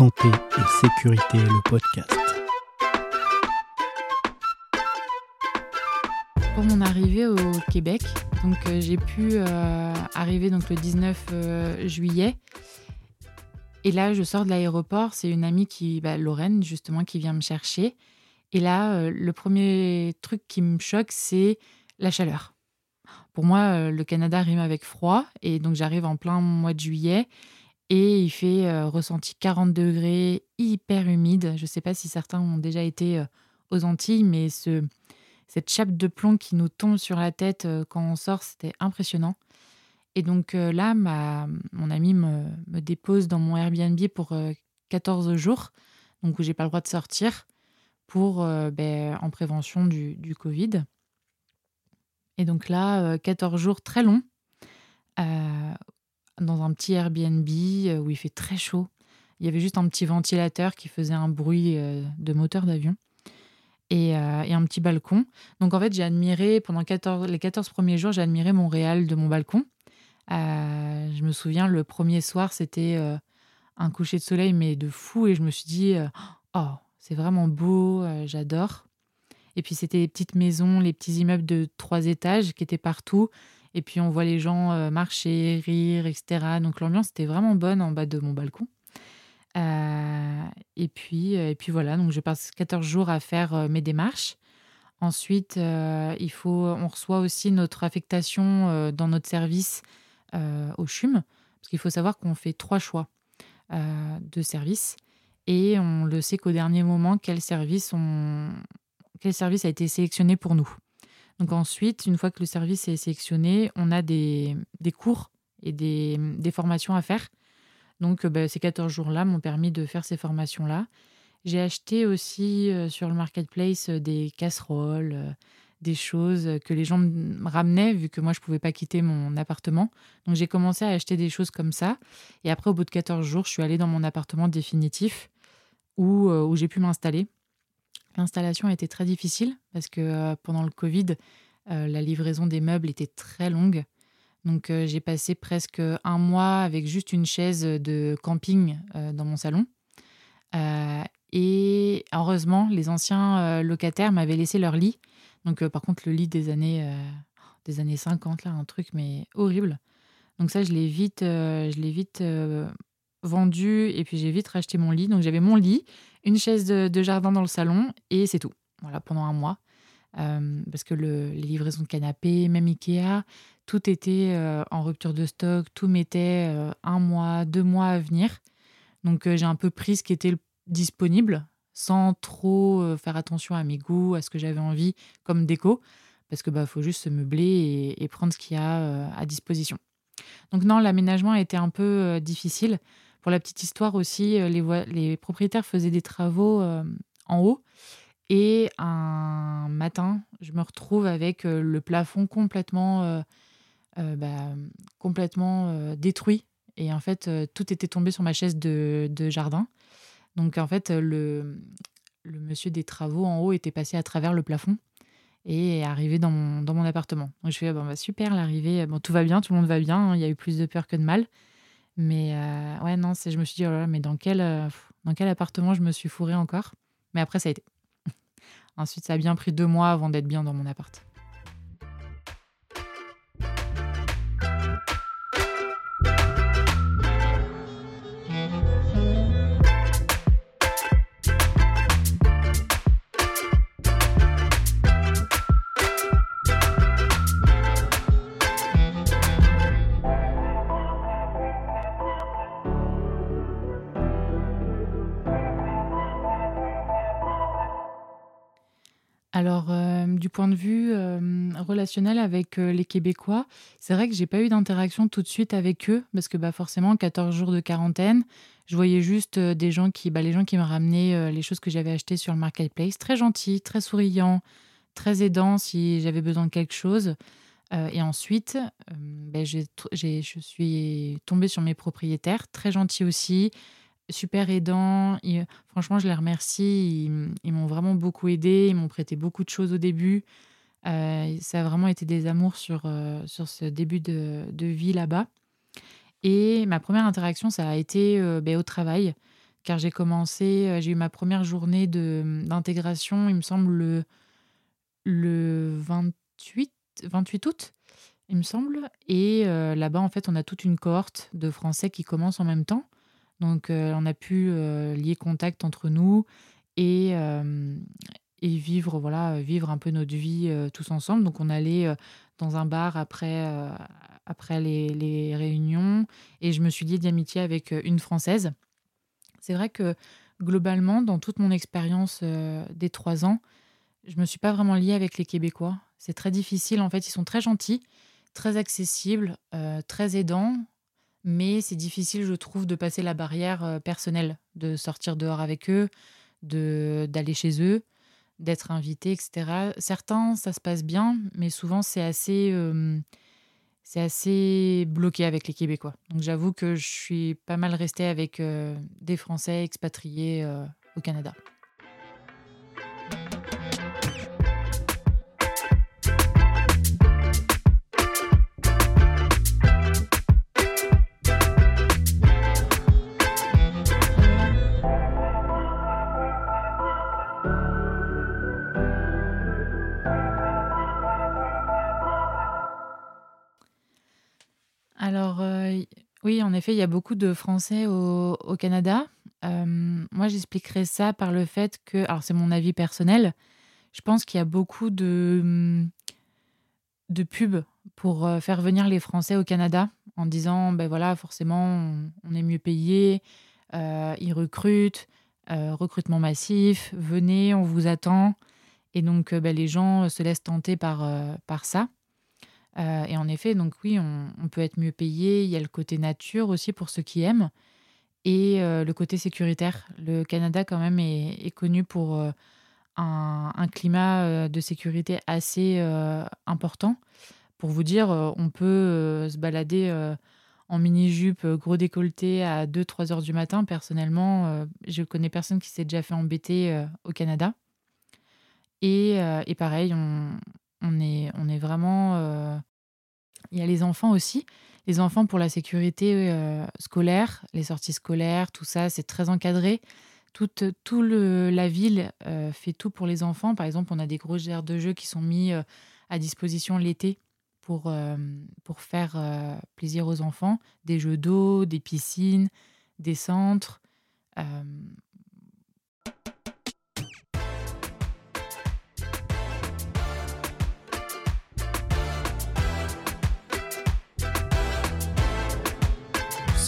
Santé et sécurité, le podcast. Pour mon arrivée au Québec, donc euh, j'ai pu euh, arriver donc le 19 euh, juillet. Et là, je sors de l'aéroport. C'est une amie qui, bah, Lorraine justement, qui vient me chercher. Et là, le premier truc qui me choque, c'est la chaleur. Pour moi, le Canada rime avec froid, et donc j'arrive en plein mois de juillet. Et il fait euh, ressenti 40 degrés, hyper humide. Je ne sais pas si certains ont déjà été euh, aux Antilles, mais ce, cette chape de plomb qui nous tombe sur la tête euh, quand on sort, c'était impressionnant. Et donc là, mon ami me, me, dépose dans mon Airbnb pour 14 jours, donc où j'ai pas le droit de sortir, pour ben, en prévention du, du, Covid. Et donc là, 14 jours très longs, dans un petit Airbnb euh, où il fait très chaud. Il y avait juste un petit ventilateur qui faisait un bruit euh, de moteur d'avion. Et, euh, et, un petit balcon. Donc en fait, j'ai admiré, pendant 14, les 14 premiers jours, j'ai admiré Montréal de mon balcon. je me souviens, le premier soir, c'était un coucher de soleil, mais de fou. Et je me suis dit, oh, c'est vraiment beau, j'adore. Et puis c'était les petites maisons, les petits immeubles de trois étages qui étaient partout. Et puis on voit les gens euh, marcher, rire, etc. Donc l'ambiance était vraiment bonne en bas de mon balcon. Euh, et, puis, et puis voilà, donc je passe 14 jours à faire euh, mes démarches. Ensuite, il faut, on reçoit aussi notre affectation dans notre service au CHUM, parce qu'il faut savoir qu'on fait trois choix de service et on le sait qu'au dernier moment, quel service, on, quel service a été sélectionné pour nous. Donc ensuite, une fois que le service est sélectionné, on a des, cours et des, formations à faire. Donc bah, ces 14 jours-là m'ont permis de faire ces formations-là. J'ai acheté aussi euh, sur le marketplace euh, des casseroles, euh, des choses que les gens me ramenaient vu que moi je ne pouvais pas quitter mon appartement. Donc j'ai commencé à acheter des choses comme ça. Et après, au bout de 14 jours, je suis allée dans mon appartement définitif où, où j'ai pu m'installer. L'installation a été très difficile parce que euh, pendant le Covid, euh, la livraison des meubles était très longue. Donc euh, j'ai passé presque un mois avec juste une chaise de camping dans mon salon. et heureusement, les anciens locataires m'avaient laissé leur lit. Donc par contre, le lit des années, des années 50, là, un truc mais horrible. Donc ça, je l'ai vite, je l'ai vite vendu et puis j'ai vite racheté mon lit. Donc j'avais mon lit, une chaise de, jardin dans le salon et c'est tout. Voilà, pendant un mois. Euh, parce que le, les livraisons de canapé, même Ikea, tout était euh, en rupture de stock, tout mettait euh, un mois, deux mois à venir. Donc j'ai un peu pris ce qui était disponible sans trop faire attention à mes goûts, à ce que j'avais envie comme déco, parce que bah faut juste se meubler et, et prendre ce qu'il y a à disposition. Donc non, l'aménagement a été un peu difficile pour la petite histoire aussi, euh, les, propriétaires faisaient des travaux euh, en haut. Et un matin, je me retrouve avec euh, le plafond complètement, bah, complètement détruit. Et en fait, tout était tombé sur ma chaise de, jardin. Donc en fait, le, monsieur des travaux en haut était passé à travers le plafond et est arrivé dans mon, appartement. Je fais, bon, bah, super, l'arrivée, bon, tout va bien, tout le monde va bien, hein, il y a eu plus de peur que de mal. Mais euh, ouais, non, je me suis dit, oh mais dans quel, euh, dans quel appartement je me suis fourrée encore? Mais après, ça a été. Ensuite, ça a bien pris deux mois avant d'être bien dans mon appart. Euh, du point de vue euh, relationnel avec euh, les Québécois, c'est vrai que j'ai pas eu d'interaction tout de suite avec eux parce que bah, forcément, 14 jours de quarantaine, je voyais juste des gens qui, bah, les gens qui me ramenaient les choses que j'avais achetées sur le marketplace, très gentils, très souriants, très aidants si j'avais besoin de quelque chose. et ensuite, bah, je suis tombée sur mes propriétaires, très gentils aussi, super aidants. franchement, je les remercie. Ils, m'ont vraiment beaucoup aidé. Ils m'ont prêté beaucoup de choses au début. Euh, ça a vraiment été des amours sur, euh, sur ce début de, vie là-bas. Et ma première interaction, ça a été euh, ben, au travail. car j'ai commencé, j'ai eu ma première journée d'intégration, il me semble, le, le 28, 28 août, il me semble. Et là-bas, en fait, on a toute une cohorte de Français qui commencent en même temps. Donc, euh, on a pu lier contact entre nous et, et vivre, voilà, vivre un peu notre vie tous ensemble. Donc, on allait dans un bar après, après les, les, réunions et je me suis liée d'amitié avec une Française c'est vrai que globalement, dans toute mon expérience euh, des trois ans, je me suis pas vraiment liée avec les Québécois. C'est très difficile. En fait, ils sont très gentils, très accessibles, euh, très aidants, mais c'est difficile, je trouve, de passer la barrière euh, personnelle, de sortir dehors avec eux, de d'aller chez eux, d'être invité, etc. Certains, ça se passe bien, mais souvent, c'est assez c'est assez bloqué avec les Québécois. Donc j'avoue que je suis pas mal restée avec euh, des Français expatriés euh, au Canada. Effet, il y a beaucoup de Français au, Canada. Euh, moi, j'expliquerai ça par le fait que, alors c'est mon avis personnel, je pense qu'il y a beaucoup de, de pubs pour euh, faire venir les Français au Canada en disant, ben voilà, forcément, on, est mieux payé, ils recrutent, recrutement massif, venez, on vous attend. Et donc, ben, les gens se laissent tenter par, par ça. Euh, et en effet, donc oui, on, peut être mieux payé. Il y a le côté nature aussi pour ceux qui aiment et euh, le côté sécuritaire. Le Canada, quand même, est, connu pour euh, un, climat de sécurité assez important. Pour vous dire, on peut se balader en mini-jupe, gros décolleté à 2-3 heures du matin. Personnellement, je connais personne qui s'est déjà fait embêter au Canada. Et pareil, on, on est, on est vraiment. Euh, il y a les enfants aussi. Les enfants pour la sécurité euh, scolaire, les sorties scolaires, tout ça, c'est très encadré. Toute, tout le, la ville euh, fait tout pour les enfants. Par exemple, on a des grosses aires de jeux qui sont mis à disposition l'été pour, pour faire plaisir aux enfants. Des jeux d'eau, des piscines, des centres.